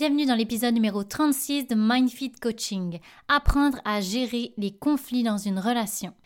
Bienvenue dans l'épisode numéro 36 de Mindfit Coaching. Apprendre à gérer les conflits dans une relation.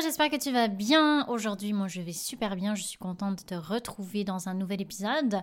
J'espère que tu vas bien. Aujourd'hui, moi je vais super bien, je suis contente de te retrouver dans un nouvel épisode.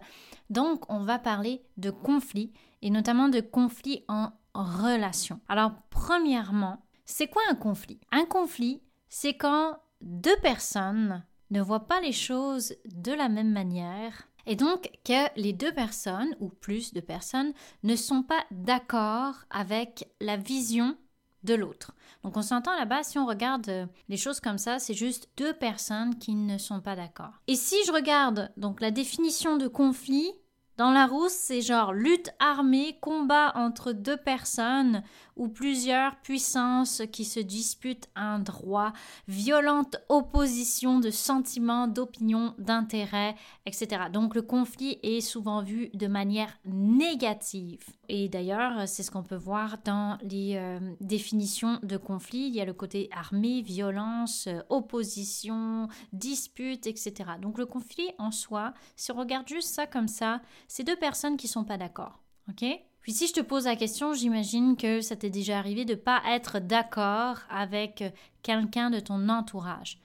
Donc, on va parler de conflits et notamment de conflits en relation. Alors, premièrement, c'est quoi un conflit? Un conflit, c'est quand deux personnes ne voient pas les choses de la même manière et donc que les deux personnes ou plus de personnes ne sont pas d'accord avec la vision de l'autre. Donc on s'entend là-bas, si on regarde euh, les choses comme ça, c'est juste deux personnes qui ne sont pas d'accord. Et si je regarde donc la définition de conflit, dans la rousse, c'est genre lutte armée, combat entre deux personnes ou plusieurs puissances qui se disputent un droit, violente opposition de sentiments, d'opinions, d'intérêts, etc. Donc le conflit est souvent vu de manière négative. Et d'ailleurs, c'est ce qu'on peut voir dans les euh, définitions de conflit. Il y a le côté armée, violence, opposition, dispute, etc. Donc le conflit en soi, si on regarde juste ça comme ça, c'est deux personnes qui sont pas d'accord. OK? Puis si je te pose la question, j'imagine que ça t'est déjà arrivé de pas être d'accord avec quelqu'un de ton entourage.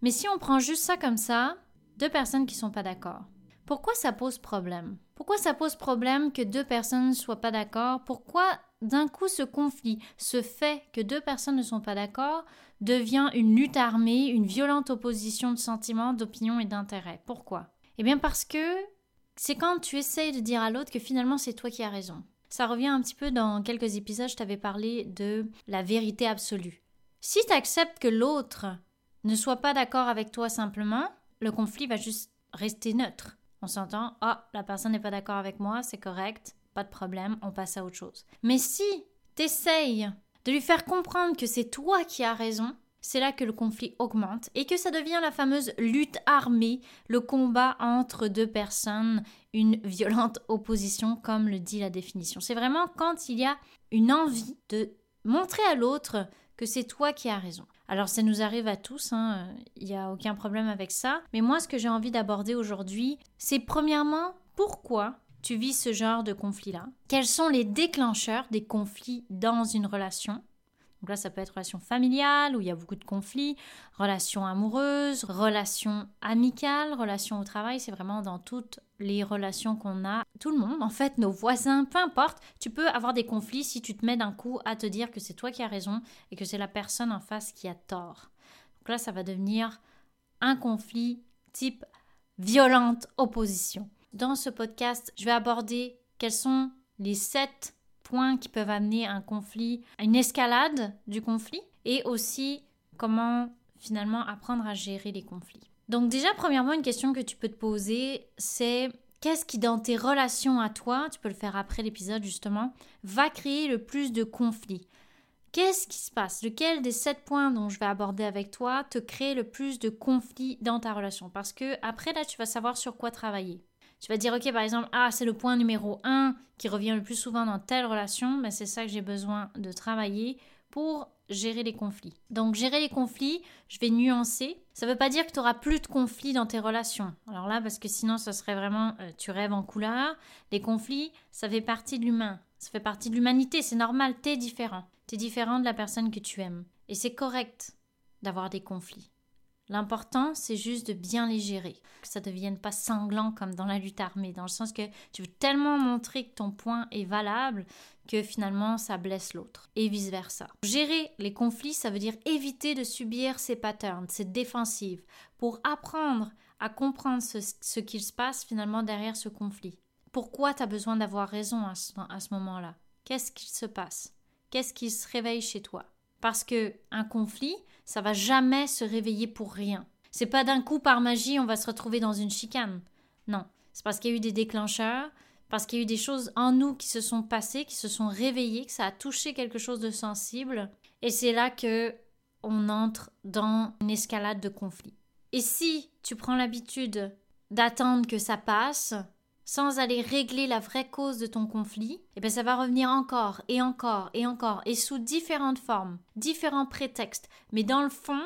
Mais si on prend juste ça comme ça, deux personnes qui sont pas d'accord. Pourquoi ça pose problème? Pourquoi ça pose problème que deux personnes ne soient pas d'accord? Pourquoi d'un coup ce conflit, ce fait que deux personnes ne sont pas d'accord, devient une lutte armée, une violente opposition de sentiments, d'opinions et d'intérêts? Pourquoi? Eh bien parce que c'est quand tu essayes de dire à l'autre que finalement c'est toi qui as raison. Ça revient un petit peu dans quelques épisodes, je t'avais parlé de la vérité absolue. Si tu acceptes que l'autre ne soit pas d'accord avec toi simplement, le conflit va juste rester neutre. On s'entend, ah, la personne n'est pas d'accord avec moi, c'est correct, pas de problème, on passe à autre chose. Mais si t'essayes de lui faire comprendre que c'est toi qui as raison, c'est là que le conflit augmente et que ça devient la fameuse lutte armée, le combat entre deux personnes, une violente opposition comme le dit la définition. C'est vraiment quand il y a une envie de montrer à l'autre que c'est toi qui as raison. Alors ça nous arrive à tous, hein, il n'y a aucun problème avec ça. Mais moi ce que j'ai envie d'aborder aujourd'hui, c'est premièrement pourquoi tu vis ce genre de conflit-là? Quels sont les déclencheurs des conflits dans une relation? Donc là, ça peut être relation familiale où il y a beaucoup de conflits, relation amoureuse, relation amicale, relation au travail, c'est vraiment dans toutes les relations qu'on a, tout le monde, en fait, nos voisins, peu importe, tu peux avoir des conflits si tu te mets d'un coup à te dire que c'est toi qui as raison et que c'est la personne en face qui a tort. Donc là, ça va devenir un conflit type violente opposition. Dans ce podcast, je vais aborder quels sont les sept points qui peuvent amener un conflit, une escalade du conflit, et aussi comment finalement apprendre à gérer les conflits. Donc déjà, premièrement, une question que tu peux te poser, c'est qu'est-ce qui dans tes relations à toi, tu peux le faire après l'épisode justement, va créer le plus de conflits? Qu'est-ce qui se passe? Lequel des sept points dont je vais aborder avec toi te crée le plus de conflits dans ta relation? Parce que après là, tu vas savoir sur quoi travailler. Tu vas dire, ok, par exemple, ah, c'est le point numéro 1 qui revient le plus souvent dans telle relation, mais c'est ça que j'ai besoin de travailler pour gérer les conflits. Donc gérer les conflits, je vais nuancer. Ça ne veut pas dire que tu auras plus de conflits dans tes relations. Alors là, parce que sinon, ça serait vraiment, euh, tu rêves en couleur. Les conflits, ça fait partie de l'humain. Ça fait partie de l'humanité, c'est normal, tu es différent. Tu es différent de la personne que tu aimes. Et c'est correct d'avoir des conflits. L'important, c'est juste de bien les gérer, que ça ne devienne pas sanglant comme dans la lutte armée, dans le sens que tu veux tellement montrer que ton point est valable que finalement ça blesse l'autre, et vice-versa. Gérer les conflits, ça veut dire éviter de subir ces patterns, ces défensives, pour apprendre à comprendre ce, qu'il se passe finalement derrière ce conflit. Pourquoi tu as besoin d'avoir raison à ce, ce moment-là? Qu'est-ce qu'il se passe? Qu'est-ce qui se réveille chez toi? Parce que un conflit, ça va jamais se réveiller pour rien. C'est pas d'un coup par magie on va se retrouver dans une chicane. Non, c'est parce qu'il y a eu des déclencheurs, parce qu'il y a eu des choses en nous qui se sont passées, qui se sont réveillées, que ça a touché quelque chose de sensible, et c'est là que on entre dans une escalade de conflit. Et si tu prends l'habitude d'attendre que ça passe, sans aller régler la vraie cause de ton conflit, eh bien ça va revenir encore et encore et encore et sous différentes formes, différents prétextes, mais dans le fond,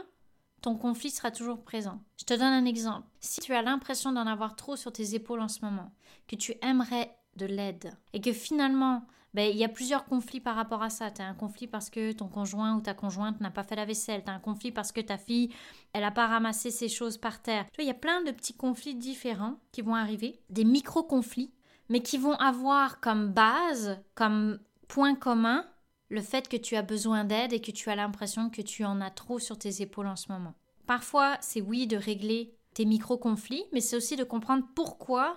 ton conflit sera toujours présent. Je te donne un exemple. Si tu as l'impression d'en avoir trop sur tes épaules en ce moment, que tu aimerais de l'aide et que finalement ben, il y a plusieurs conflits par rapport à ça. Tu as un conflit parce que ton conjoint ou ta conjointe n'a pas fait la vaisselle. Tu as un conflit parce que ta fille, elle n'a pas ramassé ses choses par terre. Tu vois, il y a plein de petits conflits différents qui vont arriver, des micro-conflits, mais qui vont avoir comme base, comme point commun, le fait que tu as besoin d'aide et que tu as l'impression que tu en as trop sur tes épaules en ce moment. Parfois, c'est oui de régler tes micro-conflits, mais c'est aussi de comprendre pourquoi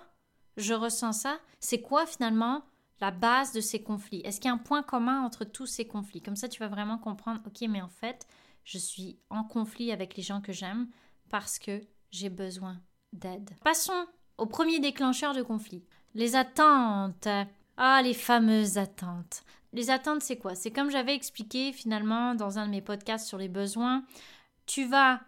je ressens ça. C'est quoi finalement la base de ces conflits? Est-ce qu'il y a un point commun entre tous ces conflits? Comme ça, tu vas vraiment comprendre, ok, mais en fait, je suis en conflit avec les gens que j'aime parce que j'ai besoin d'aide. Passons au premier déclencheur de conflit. Les attentes. Ah, les fameuses attentes. Les attentes, c'est quoi? C'est comme j'avais expliqué finalement dans un de mes podcasts sur les besoins. Tu vas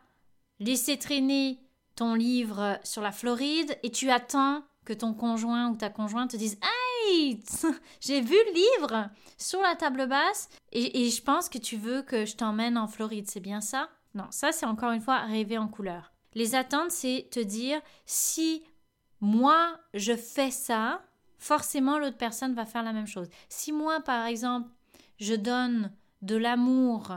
laisser traîner ton livre sur la Floride et tu attends que ton conjoint ou ta conjointe te dise J'ai vu le livre sur la table basse et, je pense que tu veux que je t'emmène en Floride, c'est bien ça? Non, ça c'est encore une fois rêver en couleur. Les attentes, c'est te dire si moi je fais ça, forcément l'autre personne va faire la même chose. Si moi, par exemple, je donne de l'amour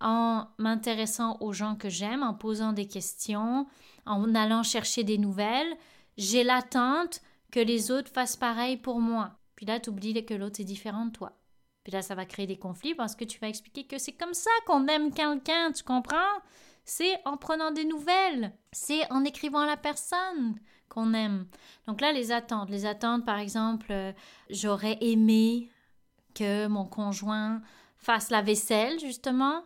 en m'intéressant aux gens que j'aime, en posant des questions, en allant chercher des nouvelles, j'ai l'attente que les autres fassent pareil pour moi. Puis là, tu oublies que l'autre est différent de toi. Puis là, ça va créer des conflits parce que tu vas expliquer que c'est comme ça qu'on aime quelqu'un, tu comprends? C'est en prenant des nouvelles, c'est en écrivant à la personne qu'on aime. Donc là, les attentes. Les attentes, par exemple, euh, j'aurais aimé que mon conjoint fasse la vaisselle, justement,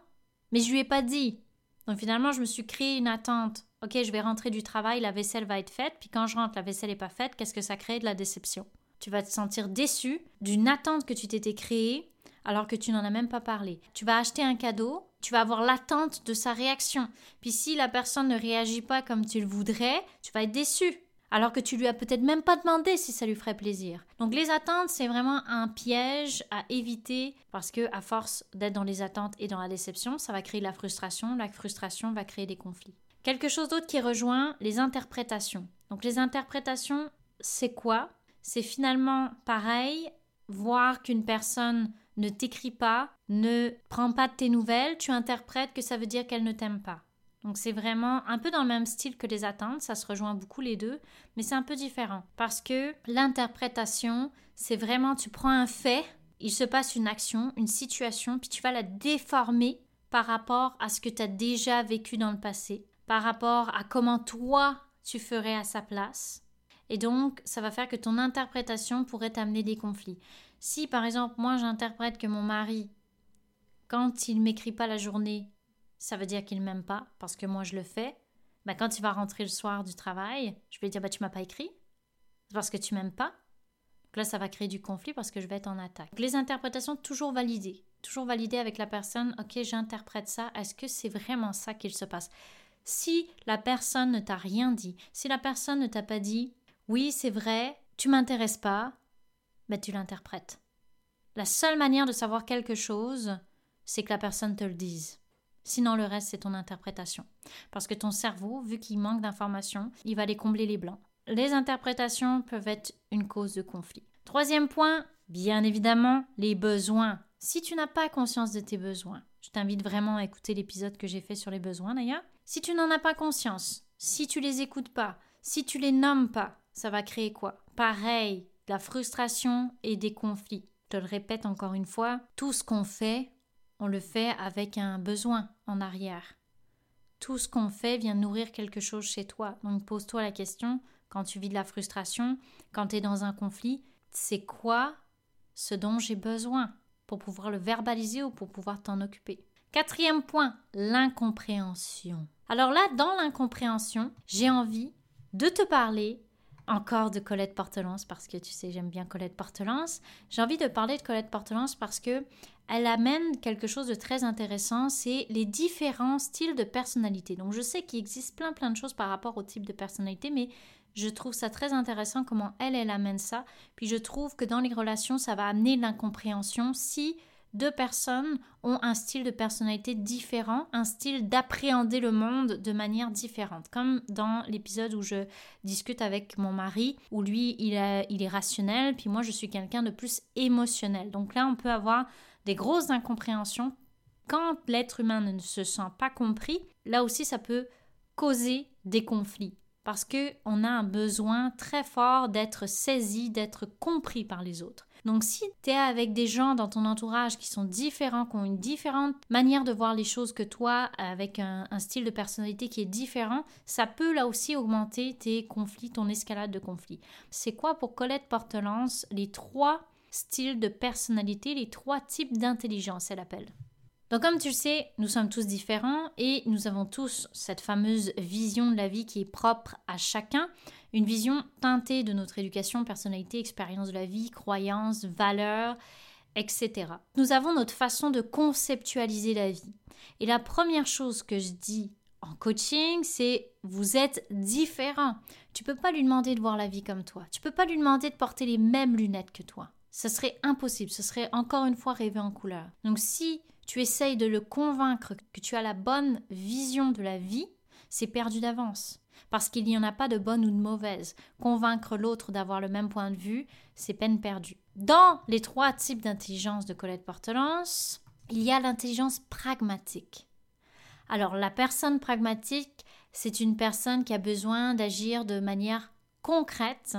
mais je lui ai pas dit. Donc finalement, je me suis créé une attente. Ok, je vais rentrer du travail, la vaisselle va être faite, puis quand je rentre, la vaisselle n'est pas faite, qu'est-ce que ça crée de la déception? Tu vas te sentir déçu d'une attente que tu t'étais créée alors que tu n'en as même pas parlé. Tu vas acheter un cadeau, tu vas avoir l'attente de sa réaction. Puis si la personne ne réagit pas comme tu le voudrais, tu vas être déçu alors que tu lui as peut-être même pas demandé si ça lui ferait plaisir. Donc les attentes, c'est vraiment un piège à éviter parce que à force d'être dans les attentes et dans la déception, ça va créer de la frustration, la frustration va créer des conflits. Quelque chose d'autre qui rejoint les interprétations. Donc les interprétations, c'est quoi? C'est finalement pareil, voir qu'une personne ne t'écrit pas, ne prend pas de tes nouvelles, tu interprètes que ça veut dire qu'elle ne t'aime pas. Donc c'est vraiment un peu dans le même style que les attentes, ça se rejoint beaucoup les deux, mais c'est un peu différent. Parce que l'interprétation, c'est vraiment, tu prends un fait, il se passe une action, une situation, puis tu vas la déformer par rapport à ce que tu as déjà vécu dans le passé, par rapport à comment toi tu ferais à sa place. Et donc, ça va faire que ton interprétation pourrait t'amener des conflits. Si par exemple, moi j'interprète que mon mari, quand il m'écrit pas la journée, ça veut dire qu'il m'aime pas parce que moi je le fais. Bah, quand il va rentrer le soir du travail, je vais dire bah, Tu m'as pas écrit parce que tu m'aimes pas. Donc là, ça va créer du conflit parce que je vais être en attaque. les interprétations, toujours validées. Toujours validées avec la personne Ok, j'interprète ça. Est-ce que c'est vraiment ça qu'il se passe? Si la personne ne t'a rien dit, si la personne ne t'a pas dit Oui, c'est vrai, tu m'intéresses pas, bah, tu l'interprètes. La seule manière de savoir quelque chose, c'est que la personne te le dise. Sinon, le reste, c'est ton interprétation. Parce que ton cerveau, vu qu'il manque d'informations, il va aller combler les blancs. Les interprétations peuvent être une cause de conflit. Troisième point, bien évidemment, les besoins. Si tu n'as pas conscience de tes besoins, je t'invite vraiment à écouter l'épisode que j'ai fait sur les besoins d'ailleurs. Si tu n'en as pas conscience, si tu les écoutes pas, si tu les nommes pas, ça va créer quoi? Pareil, de la frustration et des conflits. Je te le répète encore une fois, tout ce qu'on fait, on le fait avec un besoin en arrière. tout ce qu'on fait vient nourrir quelque chose chez toi. Donc pose-toi la question, quand tu vis de la frustration, quand tu es dans un conflit, c'est quoi ce dont j'ai besoin pour pouvoir le verbaliser ou pour pouvoir t'en occuper? Quatrième point, l'incompréhension. Alors là, dans l'incompréhension, j'ai envie de te parler encore de Colette Portelance parce que tu sais, j'aime bien Colette Portelance. J'ai envie de parler de Colette Portelance parce que elle amène quelque chose de très intéressant, c'est les différents styles de personnalité. Donc je sais qu'il existe plein plein de choses par rapport au type de personnalité, mais je trouve ça très intéressant comment elle, elle amène ça. Puis je trouve que dans les relations, ça va amener l'incompréhension si deux personnes ont un style de personnalité différent, un style d'appréhender le monde de manière différente. Comme dans l'épisode où je discute avec mon mari, où lui, il il est rationnel, puis moi, je suis quelqu'un de plus émotionnel. Donc là, on peut avoir des grosses incompréhensions. Quand l'être humain ne se sent pas compris, là aussi, ça peut causer des conflits parce que on a un besoin très fort d'être saisi, d'être compris par les autres. Donc si tu es avec des gens dans ton entourage qui sont différents, qui ont une différente manière de voir les choses que toi, avec un, style de personnalité qui est différent, ça peut là aussi augmenter tes conflits, ton escalade de conflits. C'est quoi pour Colette Portelance les trois styles de personnalité, les trois types d'intelligence, elle appelle? Donc comme tu le sais, nous sommes tous différents et nous avons tous cette fameuse vision de la vie qui est propre à chacun, une vision teintée de notre éducation, personnalité, expérience de la vie, croyances, valeurs, etc. Nous avons notre façon de conceptualiser la vie. Et la première chose que je dis en coaching, c'est vous êtes différents. Tu peux pas lui demander de voir la vie comme toi. Tu peux pas lui demander de porter les mêmes lunettes que toi. Ce serait impossible. Ce serait encore une fois rêver en couleur. Donc si tu essayes de le convaincre que tu as la bonne vision de la vie, c'est perdu d'avance. Parce qu'il n'y en a pas de bonne ou de mauvaise. Convaincre l'autre d'avoir le même point de vue, c'est peine perdue. Dans les trois types d'intelligence de Colette Portelance, il y a l'intelligence pragmatique. Alors, la personne pragmatique, c'est une personne qui a besoin d'agir de manière concrète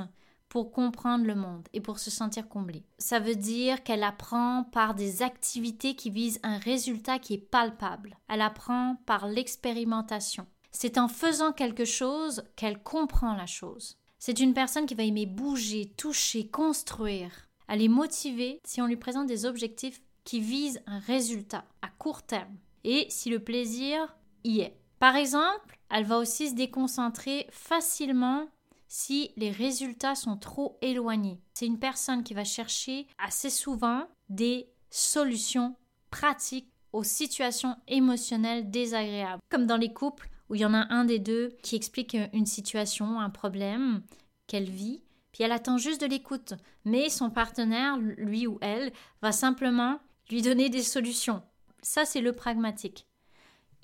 pour comprendre le monde et pour se sentir comblée. Ça veut dire qu'elle apprend par des activités qui visent un résultat qui est palpable. Elle apprend par l'expérimentation. C'est en faisant quelque chose qu'elle comprend la chose. C'est une personne qui va aimer bouger, toucher, construire. Elle est motivée si on lui présente des objectifs qui visent un résultat à court terme et si le plaisir y est. Par exemple, elle va aussi se déconcentrer facilement si les résultats sont trop éloignés. C'est une personne qui va chercher assez souvent des solutions pratiques aux situations émotionnelles désagréables. Comme dans les couples où il y en a un des deux qui explique une situation, un problème qu'elle vit, puis elle attend juste de l'écoute. Mais son partenaire, lui ou elle, va simplement lui donner des solutions. Ça, c'est le pragmatique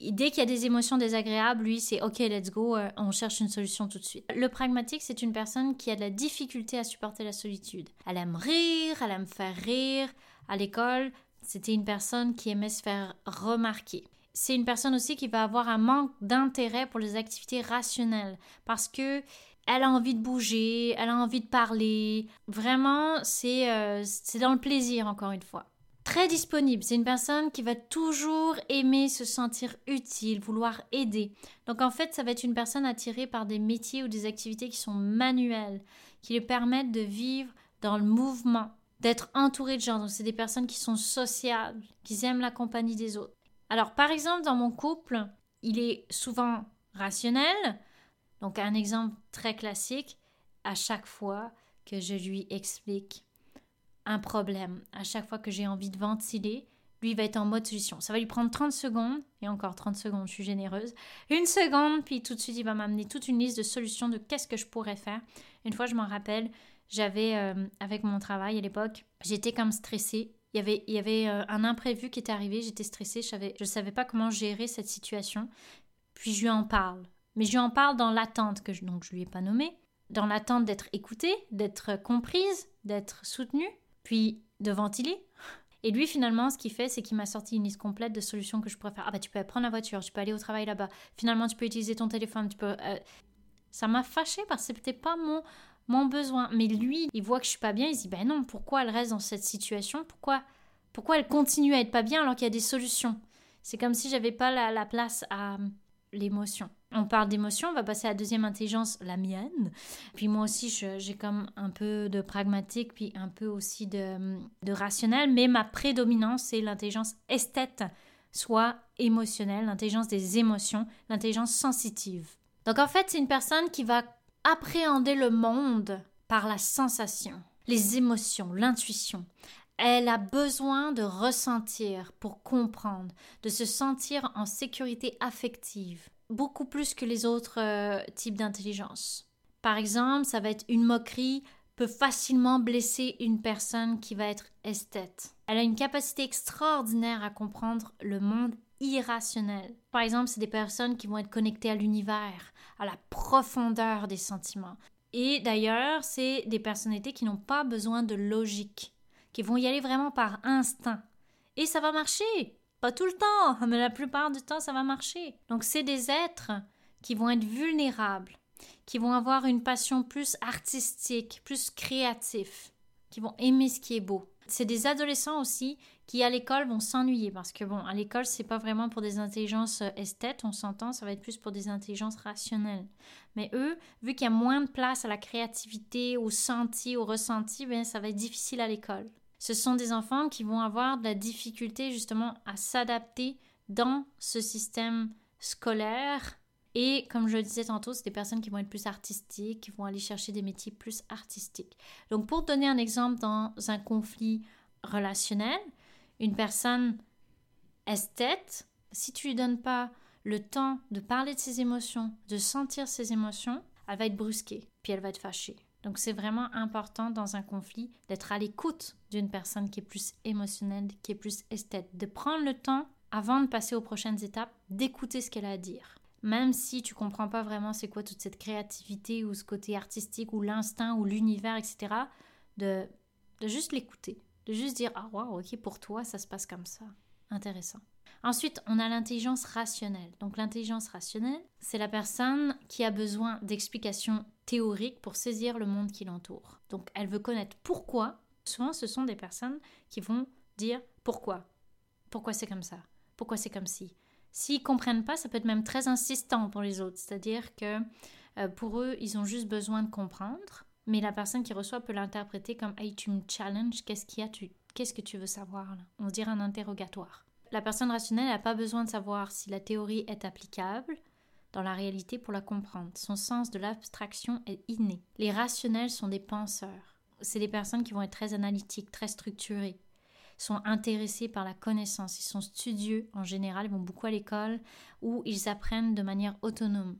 dès qu'il y a des émotions désagréables, lui, c'est OK, let's go, euh, on cherche une solution tout de suite. Le pragmatique, c'est une personne qui a de la difficulté à supporter la solitude. Elle aime rire, elle aime faire rire. À l'école, c'était une personne qui aimait se faire remarquer. C'est une personne aussi qui va avoir un manque d'intérêt pour les activités rationnelles parce que elle a envie de bouger, elle a envie de parler. Vraiment, c'est euh, dans le plaisir, encore une fois très disponible. C'est une personne qui va toujours aimer se sentir utile, vouloir aider. Donc en fait, ça va être une personne attirée par des métiers ou des activités qui sont manuelles, qui lui permettent de vivre dans le mouvement, d'être entouré de gens. Donc c'est des personnes qui sont sociables, qui aiment la compagnie des autres. Alors par exemple, dans mon couple, il est souvent rationnel. Donc un exemple très classique, à chaque fois que je lui explique un problème. À chaque fois que j'ai envie de ventiler, lui va être en mode solution. Ça va lui prendre 30 secondes, et encore 30 secondes, je suis généreuse. Une seconde, puis tout de suite, il va m'amener toute une liste de solutions de qu'est-ce que je pourrais faire. Une fois, je m'en rappelle, j'avais, euh, avec mon travail à l'époque, j'étais comme stressée. Il y avait, il y avait euh, un imprévu qui était arrivé, j'étais stressée, je ne savais pas comment gérer cette situation. Puis je lui en parle. Mais je lui en parle dans l'attente, que je, donc je lui ai pas nommé, dans l'attente d'être écoutée, d'être comprise, d'être soutenue puis de ventiler. Et lui, finalement, ce qu'il fait, c'est qu'il m'a sorti une liste complète de solutions que je pourrais faire. Ah bah, tu peux prendre la voiture, tu peux aller au travail là-bas. Finalement, tu peux utiliser ton téléphone, tu peux. Euh, ça m'a fâché parce que c'était pas mon, mon besoin. Mais lui, il voit que je suis pas bien, il se dit ben non, pourquoi elle reste dans cette situation? Pourquoi, pourquoi elle continue à être pas bien alors qu'il y a des solutions? C'est comme si j'avais pas la, la place à, l'émotion. On parle d'émotion, on va passer à la deuxième intelligence, la mienne. Puis moi aussi, j'ai comme un peu de pragmatique, puis un peu aussi de, de rationnel, mais ma prédominance, c'est l'intelligence esthète, soit émotionnelle, l'intelligence des émotions, l'intelligence sensitive. Donc en fait, c'est une personne qui va appréhender le monde par la sensation, les émotions, l'intuition. Elle a besoin de ressentir pour comprendre, de se sentir en sécurité affective, beaucoup plus que les autres euh, types d'intelligence. Par exemple, ça va être une moquerie peut facilement blesser une personne qui va être esthète. Elle a une capacité extraordinaire à comprendre le monde irrationnel. Par exemple, c'est des personnes qui vont être connectées à l'univers, à la profondeur des sentiments. Et d'ailleurs, c'est des personnalités qui n'ont pas besoin de logique, qui vont y aller vraiment par instinct. Et ça va marcher. Pas tout le temps, mais la plupart du temps, ça va marcher. Donc, c'est des êtres qui vont être vulnérables, qui vont avoir une passion plus artistique, plus créative, qui vont aimer ce qui est beau. C'est des adolescents aussi qui à l'école vont s'ennuyer parce que bon, à l'école c'est pas vraiment pour des intelligences euh, esthètes, on s'entend, ça va être plus pour des intelligences rationnelles. Mais eux, vu qu'il y a moins de place à la créativité, au senti, au ressenti, ben ça va être difficile à l'école. Ce sont des enfants qui vont avoir de la difficulté justement à s'adapter dans ce système scolaire et comme je le disais tantôt, c'est des personnes qui vont être plus artistiques, qui vont aller chercher des métiers plus artistiques. Donc pour donner un exemple dans un conflit relationnel, une personne esthète, si tu lui donnes pas le temps de parler de ses émotions, de sentir ses émotions, elle va être brusquée, puis elle va être fâchée. Donc c'est vraiment important dans un conflit d'être à l'écoute d'une personne qui est plus émotionnelle, qui est plus esthète, de prendre le temps avant de passer aux prochaines étapes, d'écouter ce qu'elle a à dire même si tu comprends pas vraiment c'est quoi toute cette créativité ou ce côté artistique ou l'instinct ou l'univers, etc., de, de juste l'écouter, de juste dire Ah, waouh, ok, pour toi, ça se passe comme ça. Intéressant. Ensuite, on a l'intelligence rationnelle. Donc, l'intelligence rationnelle, c'est la personne qui a besoin d'explications théoriques pour saisir le monde qui l'entoure. Donc, elle veut connaître pourquoi. Souvent, ce sont des personnes qui vont dire pourquoi. Pourquoi c'est comme ça? Pourquoi c'est comme si S'ils comprennent pas, ça peut être même très insistant pour les autres. C'est-à-dire que euh, pour eux, ils ont juste besoin de comprendre, mais la personne qui reçoit peut l'interpréter comme Hey, tu me challenges, qu'est-ce qu'il y a? Tu... Qu'est-ce que tu veux savoir là? On dirait un interrogatoire. La personne rationnelle n'a pas besoin de savoir si la théorie est applicable dans la réalité pour la comprendre. Son sens de l'abstraction est inné. Les rationnels sont des penseurs. C'est des personnes qui vont être très analytiques, très structurées sont intéressés par la connaissance, ils sont studieux en général, ils vont beaucoup à l'école où ils apprennent de manière autonome.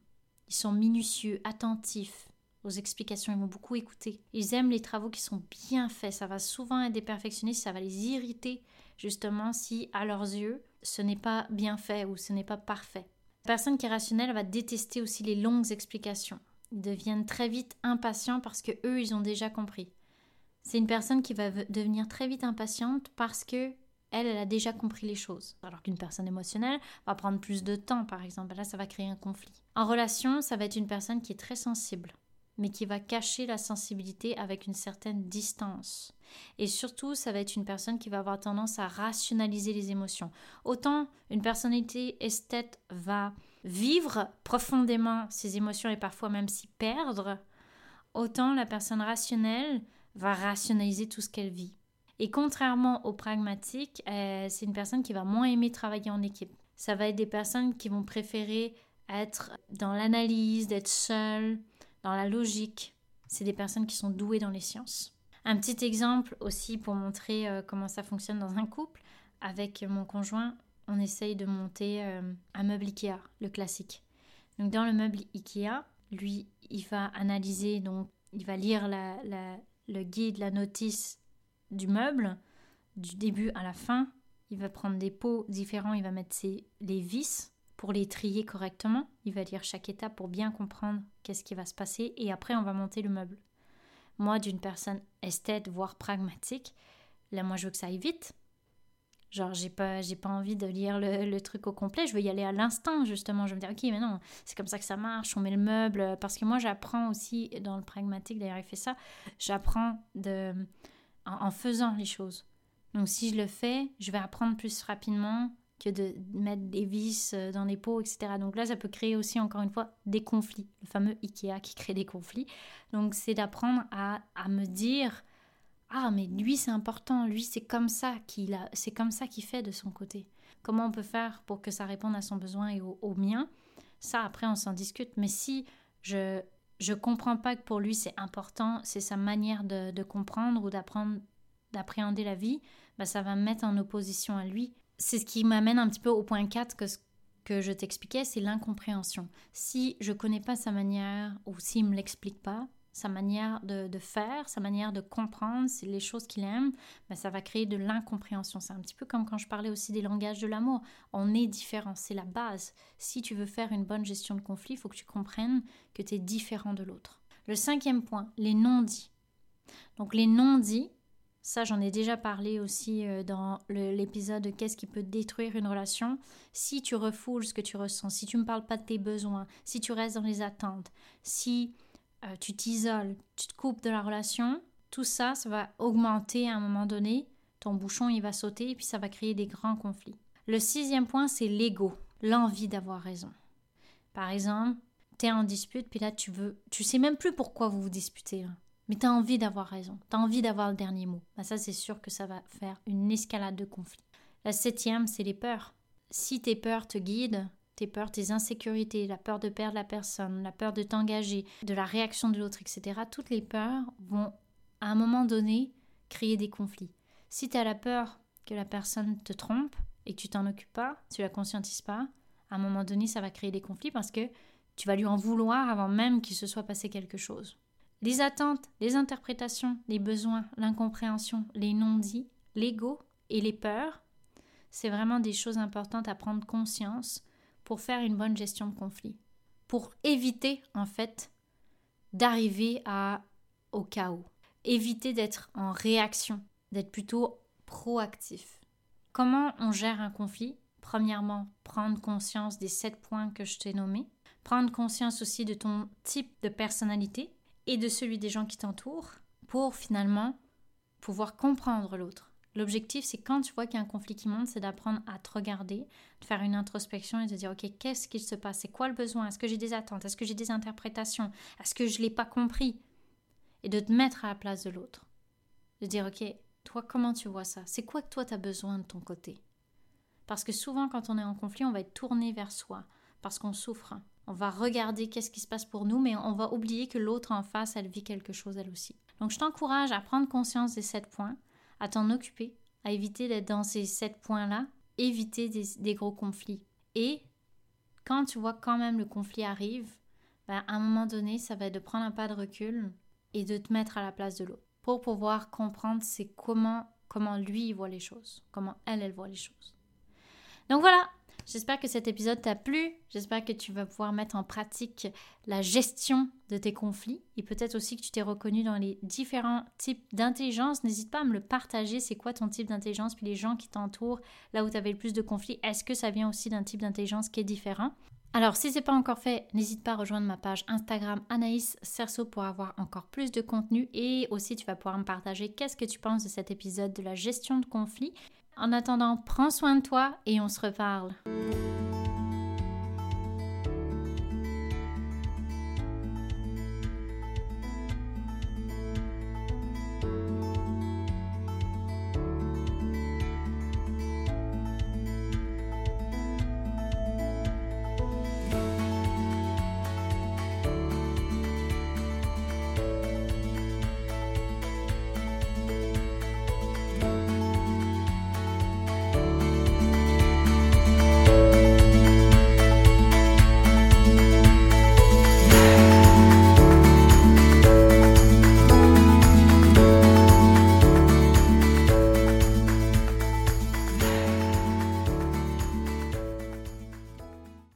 Ils sont minutieux, attentifs aux explications, ils vont beaucoup écouter. Ils aiment les travaux qui sont bien faits, ça va souvent être des perfectionnistes, ça va les irriter justement si à leurs yeux ce n'est pas bien fait ou ce n'est pas parfait. La personne qui est rationnelle va détester aussi les longues explications. Ils deviennent très vite impatients parce que eux ils ont déjà compris. C'est une personne qui va devenir très vite impatiente parce que elle, elle a déjà compris les choses. Alors qu'une personne émotionnelle va prendre plus de temps, par exemple. Là, ça va créer un conflit. En relation, ça va être une personne qui est très sensible, mais qui va cacher la sensibilité avec une certaine distance. Et surtout, ça va être une personne qui va avoir tendance à rationaliser les émotions. Autant une personnalité esthète va vivre profondément ses émotions et parfois même s'y perdre, autant la personne rationnelle va rationaliser tout ce qu'elle vit. Et contrairement au pragmatique, euh, c'est une personne qui va moins aimer travailler en équipe. Ça va être des personnes qui vont préférer être dans l'analyse, d'être seule, dans la logique. C'est des personnes qui sont douées dans les sciences. Un petit exemple aussi pour montrer euh, comment ça fonctionne dans un couple. Avec mon conjoint, on essaye de monter euh, un meuble Ikea, le classique. Donc dans le meuble Ikea, lui, il va analyser, donc il va lire le guide, la notice du meuble, du début à la fin. Il va prendre des pots différents, il va mettre ses, les vis pour les trier correctement. Il va lire chaque étape pour bien comprendre qu'est-ce qui va se passer et après on va monter le meuble. Moi, d'une personne esthète, voire pragmatique, là moi je veux que ça aille vite. Genre, j'ai pas, j'ai pas envie de lire le, truc au complet, je veux y aller à l'instant, justement. Je me dis, ok, mais non, c'est comme ça que ça marche, on met le meuble. Parce que moi, j'apprends aussi, dans le pragmatique, d'ailleurs, il fait ça, j'apprends de, en, faisant les choses. Donc, si je le fais, je vais apprendre plus rapidement que de mettre des vis euh, dans les pots, etc. Donc là, ça peut créer aussi, encore une fois, des conflits. Le fameux Ikea qui crée des conflits. Donc c'est d'apprendre à, à, me dire, ah, mais lui, c'est important, lui, c'est comme ça qu'il a, c'est comme ça qu'il fait de son côté. Comment on peut faire pour que ça réponde à son besoin et au, au mien? Ça, après, on s'en discute. Mais si je je comprends pas que pour lui c'est important, c'est sa manière de, de comprendre ou d'apprendre, d'appréhender la vie, bah, ça va me mettre en opposition à lui. C'est ce qui m'amène un petit peu au point 4 que, je t'expliquais, c'est l'incompréhension. Si je connais pas sa manière ou s'il me l'explique pas, sa manière de, faire, sa manière de comprendre les choses qu'il aime, ben ça va créer de l'incompréhension. C'est un petit peu comme quand je parlais aussi des langages de l'amour. On est différent, c'est la base. Si tu veux faire une bonne gestion de conflit, il faut que tu comprennes que tu es différent de l'autre. Le cinquième point, les non-dits. Donc les non-dits, ça j'en ai déjà parlé aussi euh, dans l'épisode Qu'est-ce qui peut détruire une relation? Si tu refoules ce que tu ressens, si tu ne parles pas de tes besoins, si tu restes dans les attentes, si euh, tu t'isoles, tu te coupes de la relation, tout ça, ça va augmenter à un moment donné. Ton bouchon, il va sauter et puis ça va créer des grands conflits. Le sixième point, c'est l'ego, l'envie d'avoir raison. Par exemple, tu es en dispute, puis là, tu veux, tu sais même plus pourquoi vous vous disputez, mais tu as envie d'avoir raison, tu as envie d'avoir le dernier mot. Bah, ça, c'est sûr que ça va faire une escalade de conflits. La septième, c'est les peurs. Si tes peurs te guident, tes peurs, tes insécurités, la peur de perdre la personne, la peur de t'engager, de la réaction de l'autre, etc., toutes les peurs vont à un moment donné créer des conflits. Si tu as la peur que la personne te trompe et que tu t'en occupes pas, tu la conscientises pas, à un moment donné, ça va créer des conflits parce que tu vas lui en vouloir avant même qu'il se soit passé quelque chose. Les attentes, les interprétations, les besoins, l'incompréhension, les non-dits, l'ego et les peurs, c'est vraiment des choses importantes à prendre conscience pour faire une bonne gestion de conflit, pour éviter en fait d'arriver au chaos, éviter d'être en réaction, d'être plutôt proactif. Comment on gère un conflit? Premièrement, prendre conscience des sept points que je t'ai nommés, prendre conscience aussi de ton type de personnalité et de celui des gens qui t'entourent pour finalement pouvoir comprendre l'autre. L'objectif, c'est quand tu vois qu'il y a un conflit qui monte, c'est d'apprendre à te regarder, de faire une introspection et de dire, OK, qu'est-ce qu'il se passe? C'est quoi le besoin? Est-ce que j'ai des attentes? Est-ce que j'ai des interprétations? Est-ce que je ne l'ai pas compris? Et de te mettre à la place de l'autre. De dire, OK, toi, comment tu vois ça? C'est quoi que toi, tu as besoin de ton côté? Parce que souvent, quand on est en conflit, on va être tourné vers soi, parce qu'on souffre. On va regarder qu'est-ce qui se passe pour nous, mais on va oublier que l'autre en face, elle vit quelque chose elle aussi. Donc, je t'encourage à prendre conscience des sept points à t'en occuper, à éviter d'être dans ces sept points-là, éviter des, gros conflits. Et quand tu vois quand même le conflit arrive, ben, à un moment donné, ça va être de prendre un pas de recul et de te mettre à la place de l'autre pour pouvoir comprendre c'est comment comment lui voit les choses, comment elle elle voit les choses. Donc voilà, J'espère que cet épisode t'a plu. J'espère que tu vas pouvoir mettre en pratique la gestion de tes conflits et peut-être aussi que tu t'es reconnu dans les différents types d'intelligence. N'hésite pas à me le partager. C'est quoi ton type d'intelligence? Puis les gens qui t'entourent, là où tu avais le plus de conflits, est-ce que ça vient aussi d'un type d'intelligence qui est différent? Alors, si ce n'est pas encore fait, n'hésite pas à rejoindre ma page Instagram Anaïs Cerceau pour avoir encore plus de contenu et aussi tu vas pouvoir me partager qu'est-ce que tu penses de cet épisode de la gestion de conflits. En attendant, prends soin de toi et on se reparle.